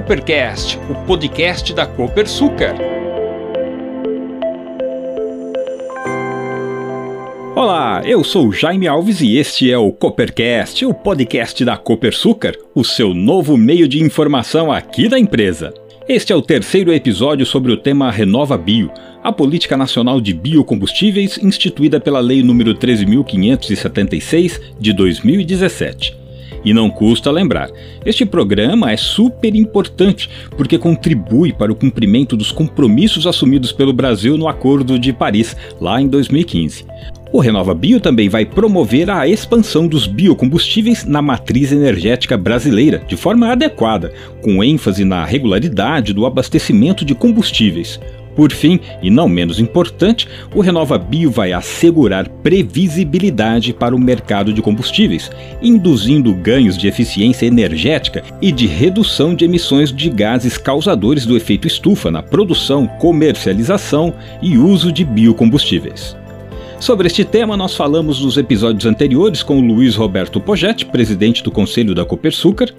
Coopercast, o podcast da Copersucar. Olá, eu sou Jaime Alves e este é o Coopercast, o podcast da Copersucar, o seu novo meio de informação aqui da empresa. Este é o terceiro episódio sobre o tema Renova Bio, a política nacional de biocombustíveis instituída pela Lei nº 13.576 de 2017. E não custa lembrar, este programa é super importante porque contribui para o cumprimento dos compromissos assumidos pelo Brasil no Acordo de Paris, lá em 2015. O Renova Bio também vai promover a expansão dos biocombustíveis na matriz energética brasileira de forma adequada, com ênfase na regularidade do abastecimento de combustíveis. Por fim, e não menos importante, o Renova Bio vai assegurar previsibilidade para o mercado de combustíveis, induzindo ganhos de eficiência energética e de redução de emissões de gases causadores do efeito estufa na produção, comercialização e uso de biocombustíveis. Sobre este tema, nós falamos nos episódios anteriores com o Luiz Roberto Pogetti, presidente do Conselho da Copersucar.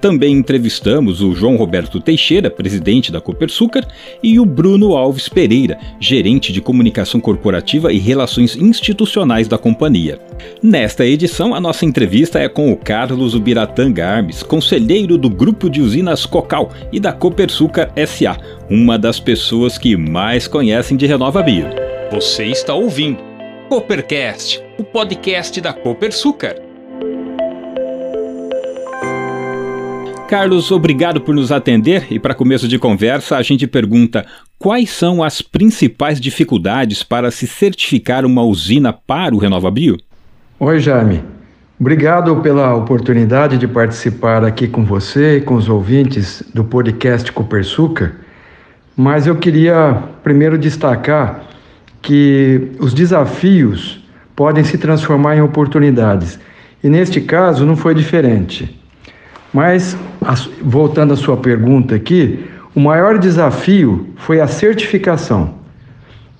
Também entrevistamos o João Roberto Teixeira, presidente da Copersucar, e o Bruno Alves Pereira, gerente de comunicação corporativa e relações institucionais da companhia. Nesta edição, a nossa entrevista é com o Carlos Ubiratã Garmes, conselheiro do Grupo de Usinas Cocal e da Copersucar SA, uma das pessoas que mais conhecem de Renova Bio. Você está ouvindo Coopercast, o podcast da Copersucar. Carlos, obrigado por nos atender e para começo de conversa a gente pergunta quais são as principais dificuldades para se certificar uma usina para o Renova Bio? Oi, Jaime. Obrigado pela oportunidade de participar aqui com você e com os ouvintes do podcast Copersucar. Mas eu queria primeiro destacar que os desafios podem se transformar em oportunidades. E neste caso não foi diferente. Mas, voltando à sua pergunta aqui, o maior desafio foi a certificação,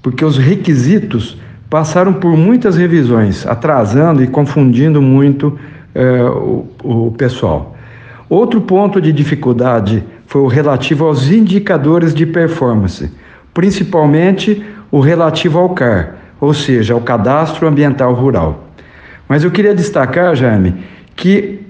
porque os requisitos passaram por muitas revisões, atrasando e confundindo muito eh, o, o pessoal. Outro ponto de dificuldade foi o relativo aos indicadores de performance, principalmente o relativo ao CAR, ou seja, ao Cadastro Ambiental Rural. Mas eu queria destacar, Jaime, que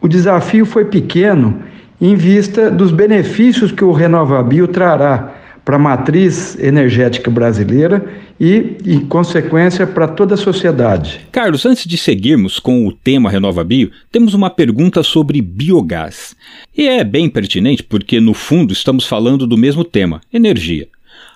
o desafio foi pequeno em vista dos benefícios que o RenovaBio trará para a matriz energética brasileira e, em consequência, para toda a sociedade. Carlos, antes de seguirmos com o tema RenovaBio, temos uma pergunta sobre biogás. E é bem pertinente porque, no fundo, estamos falando do mesmo tema, energia.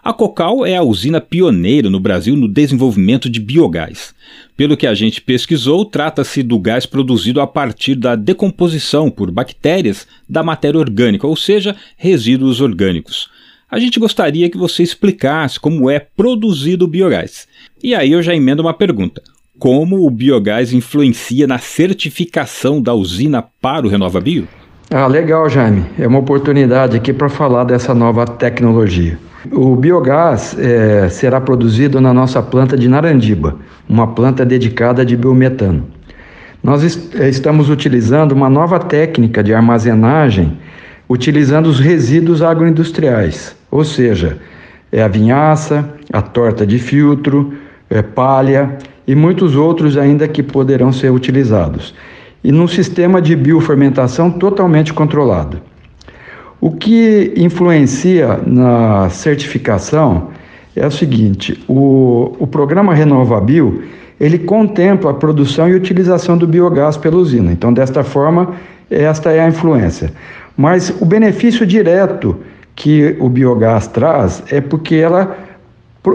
A Cocal é a usina pioneira no Brasil no desenvolvimento de biogás. Pelo que a gente pesquisou, trata-se do gás produzido a partir da decomposição por bactérias da matéria orgânica, ou seja, resíduos orgânicos. A gente gostaria que você explicasse como é produzido o biogás. E aí eu já emendo uma pergunta: como o biogás influencia na certificação da usina para o Renova Bio? Ah, legal, Jaime. É uma oportunidade aqui para falar dessa nova tecnologia. O biogás é, será produzido na nossa planta de Narandiba, uma planta dedicada de biometano. Nós est é, estamos utilizando uma nova técnica de armazenagem utilizando os resíduos agroindustriais, ou seja, é a vinhaça, a torta de filtro, é palha e muitos outros ainda que poderão ser utilizados. E num sistema de biofermentação totalmente controlado. O que influencia na certificação é o seguinte: o, o programa RenovaBio ele contempla a produção e utilização do biogás pela usina. Então, desta forma, esta é a influência. Mas o benefício direto que o biogás traz é porque ela,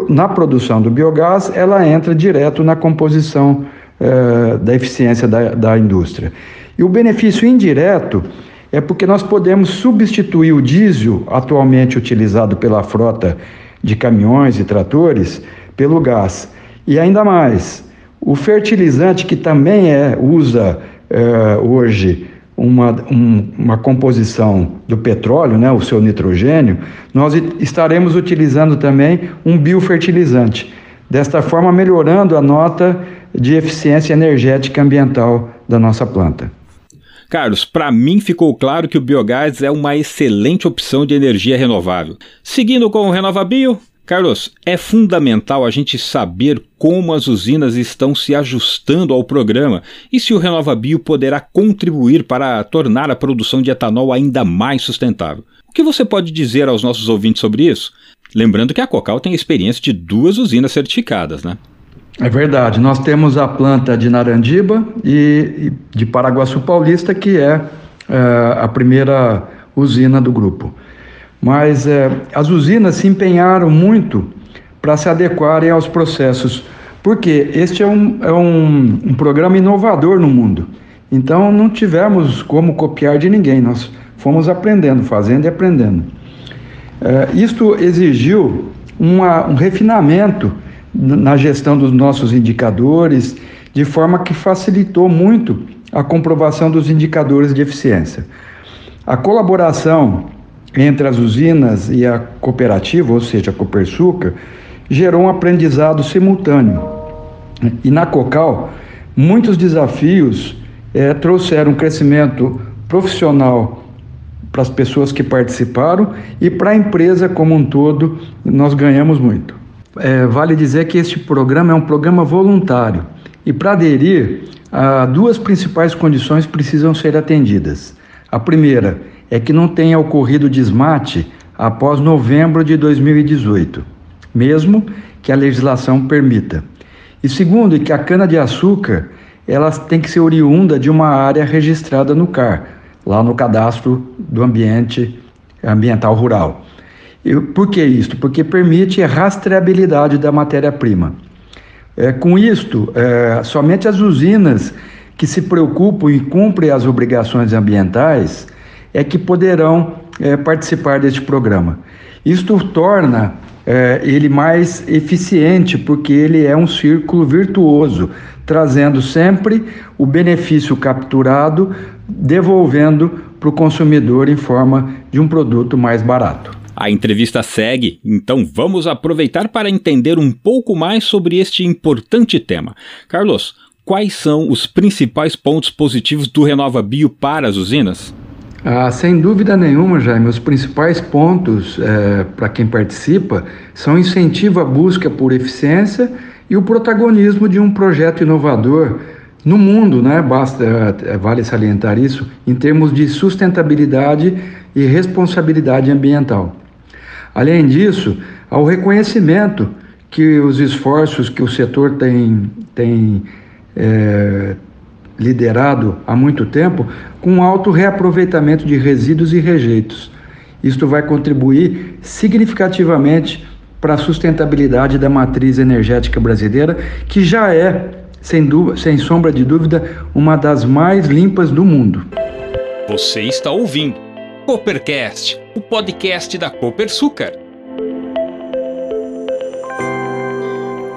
na produção do biogás, ela entra direto na composição eh, da eficiência da, da indústria. E o benefício indireto é porque nós podemos substituir o diesel atualmente utilizado pela frota de caminhões e tratores pelo gás. E ainda mais, o fertilizante que também é, usa é, hoje uma, um, uma composição do petróleo, né, o seu nitrogênio, nós estaremos utilizando também um biofertilizante. Desta forma, melhorando a nota de eficiência energética ambiental da nossa planta. Carlos, para mim ficou claro que o biogás é uma excelente opção de energia renovável. Seguindo com o RenovaBio, Carlos, é fundamental a gente saber como as usinas estão se ajustando ao programa e se o RenovaBio poderá contribuir para tornar a produção de etanol ainda mais sustentável. O que você pode dizer aos nossos ouvintes sobre isso? Lembrando que a Cocal tem experiência de duas usinas certificadas, né? É verdade. Nós temos a planta de Narandiba e, de Paraguaçu Paulista, que é, é a primeira usina do grupo. Mas é, as usinas se empenharam muito para se adequarem aos processos, porque este é, um, é um, um programa inovador no mundo. Então não tivemos como copiar de ninguém, nós fomos aprendendo, fazendo e aprendendo. É, isto exigiu uma, um refinamento na gestão dos nossos indicadores, de forma que facilitou muito a comprovação dos indicadores de eficiência. A colaboração entre as usinas e a cooperativa, ou seja, a Copersucar, gerou um aprendizado simultâneo. E na Cocal, muitos desafios é, trouxeram um crescimento profissional para as pessoas que participaram e para a empresa como um todo, nós ganhamos muito. É, vale dizer que este programa é um programa voluntário e para aderir, duas principais condições precisam ser atendidas. A primeira é que não tenha ocorrido desmate após novembro de 2018, mesmo que a legislação permita. E segundo, que a cana-de-açúcar ela tem que ser oriunda de uma área registrada no CAR, lá no Cadastro do Ambiente Ambiental Rural. E por que isto? Porque permite rastreabilidade da matéria-prima. É, com isto, é, somente as usinas que se preocupam e cumprem as obrigações ambientais é que poderão é, participar deste programa. Isto torna é, ele mais eficiente, porque ele é um círculo virtuoso, trazendo sempre o benefício capturado, devolvendo para o consumidor em forma de um produto mais barato. A entrevista segue, então vamos aproveitar para entender um pouco mais sobre este importante tema. Carlos, quais são os principais pontos positivos do Renova Bio para as usinas? Ah, sem dúvida nenhuma, Jaime, os principais pontos é, para quem participa são incentivo à busca por eficiência e o protagonismo de um projeto inovador no mundo, né? Basta, é, vale salientar isso, em termos de sustentabilidade e responsabilidade ambiental. Além disso, há o reconhecimento que os esforços que o setor tem, tem é, liderado há muito tempo com alto reaproveitamento de resíduos e rejeitos. Isto vai contribuir significativamente para a sustentabilidade da matriz energética brasileira, que já é, sem, dúvida, sem sombra de dúvida, uma das mais limpas do mundo. Você está ouvindo Coopercast, o podcast da Copersucar.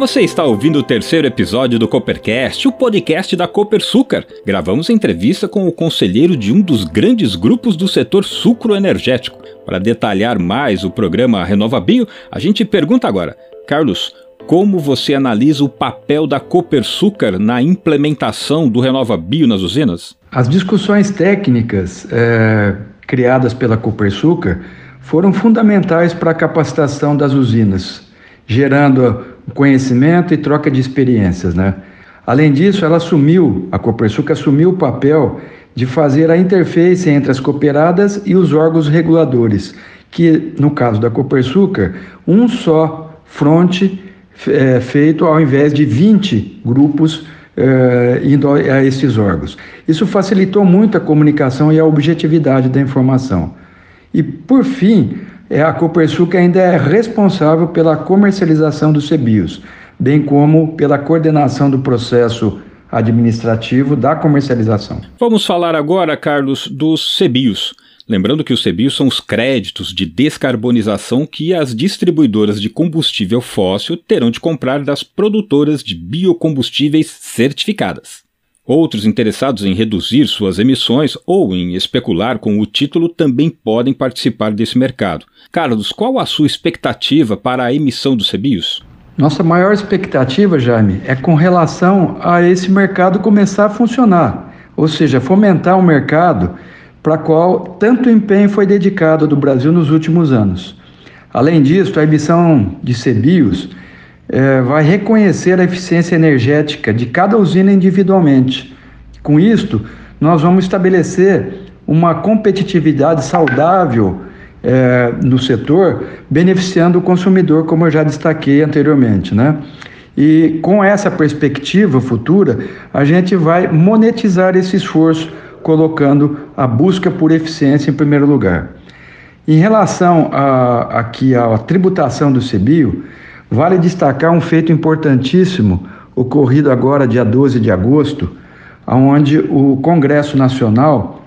Você está ouvindo o terceiro episódio do Coopercast, o podcast da Copersucar. Gravamos entrevista com o conselheiro de um dos grandes grupos do setor sucroenergético. Para detalhar mais o programa RenovaBio, a gente pergunta agora, Carlos, como você analisa o papel da Copersucar na implementação do RenovaBio nas usinas? As discussões técnicas é, criadas pela Copersucar foram fundamentais para a capacitação das usinas, gerando conhecimento e troca de experiências, né? Além disso, ela assumiu, a Copersuca assumiu o papel de fazer a interface entre as cooperadas e os órgãos reguladores, que no caso da Copersuca, um só fronte é, feito ao invés de 20 grupos é, indo a esses órgãos. Isso facilitou muito a comunicação e a objetividade da informação. E, por fim, é a Copersul que ainda é responsável pela comercialização dos CBIOS, bem como pela coordenação do processo administrativo da comercialização. Vamos falar agora, Carlos, dos CBIOS. Lembrando que os CBIOS são os créditos de descarbonização que as distribuidoras de combustível fóssil terão de comprar das produtoras de biocombustíveis certificadas. Outros interessados em reduzir suas emissões ou em especular com o título também podem participar desse mercado. Carlos, qual a sua expectativa para a emissão dos CBIOS? Nossa maior expectativa, Jaime, é com relação a esse mercado começar a funcionar. ou seja, fomentar um mercado para qual tanto empenho foi dedicado do Brasil nos últimos anos. Além disso, a emissão de CBIOS é, vai reconhecer a eficiência energética de cada usina individualmente. Com isto, nós vamos estabelecer uma competitividade saudável é, no setor, beneficiando o consumidor, como eu já destaquei anteriormente. Né? E com essa perspectiva futura, a gente vai monetizar esse esforço, colocando a busca por eficiência em primeiro lugar. Em relação a, aqui à tributação do CBIO, vale destacar um feito importantíssimo ocorrido agora, dia 12 de agosto, onde o Congresso Nacional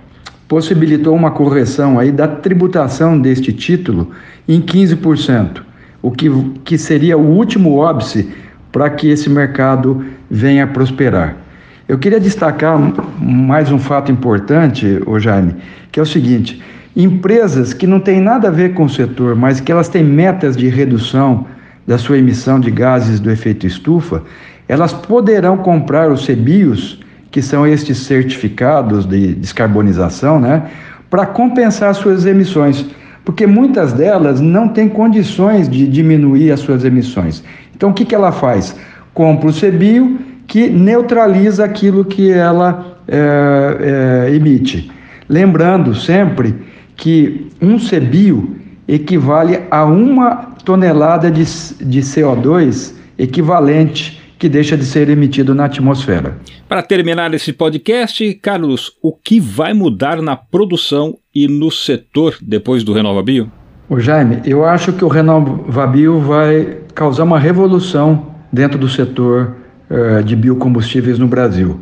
possibilitou uma correção aí da tributação deste título em 15%, o que, que seria o último óbice para que esse mercado venha prosperar. Eu queria destacar mais um fato importante, ô Jaime, que é o seguinte: empresas que não têm nada a ver com o setor, mas que elas têm metas de redução da sua emissão de gases do efeito estufa, elas poderão comprar os CBIOS, que são estes certificados de descarbonização, né, para compensar suas emissões, porque muitas delas não têm condições de diminuir as suas emissões. Então, o que, que ela faz? Compra o CBIO, que neutraliza aquilo que ela é, é, emite. Lembrando sempre que um CBIO equivale a uma tonelada de, de CO2 equivalente que deixa de ser emitido na atmosfera. Para terminar esse podcast, Carlos, o que vai mudar na produção e no setor depois do RenovaBio? O Jaime, eu acho que o RenovaBio vai causar uma revolução dentro do setor uh, de biocombustíveis no Brasil.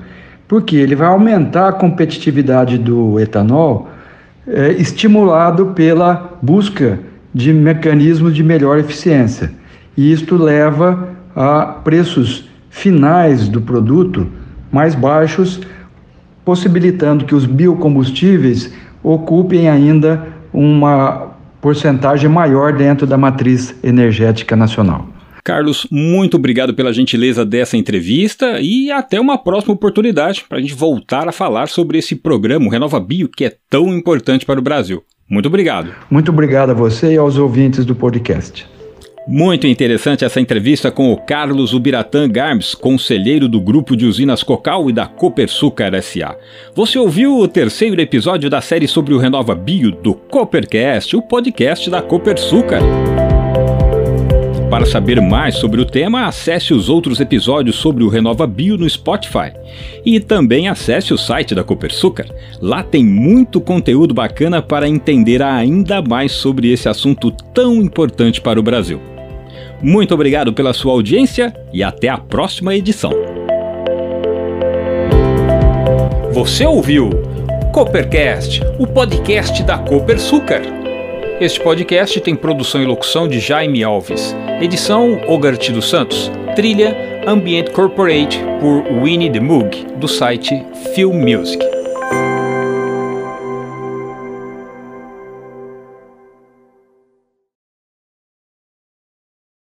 Porque ele vai aumentar a competitividade do etanol é, estimulado pela busca de mecanismos de melhor eficiência. E isto leva a preços finais do produto mais baixos, possibilitando que os biocombustíveis ocupem ainda uma porcentagem maior dentro da matriz energética nacional. Carlos, muito obrigado pela gentileza dessa entrevista e até uma próxima oportunidade para a gente voltar a falar sobre esse programa Renova Bio que é tão importante para o Brasil. Muito obrigado. Muito obrigado a você e aos ouvintes do podcast. Muito interessante essa entrevista com o Carlos Ubiratã Garmes, conselheiro do Grupo de Usinas Cocal e da Copersucar SA. Você ouviu o terceiro episódio da série sobre o Renova Bio do Coopercast, o podcast da Copersucar. Para saber mais sobre o tema, acesse os outros episódios sobre o Renova Bio no Spotify. E também acesse o site da Copersucar. Lá tem muito conteúdo bacana para entender ainda mais sobre esse assunto tão importante para o Brasil. Muito obrigado pela sua audiência e até a próxima edição. Você ouviu Coopercast, o podcast da Copersucar. Este podcast tem produção e locução de Jaime Alves, edição Ogart dos Santos, trilha Ambient Corporate por Winnie the Moog, do site Film Music.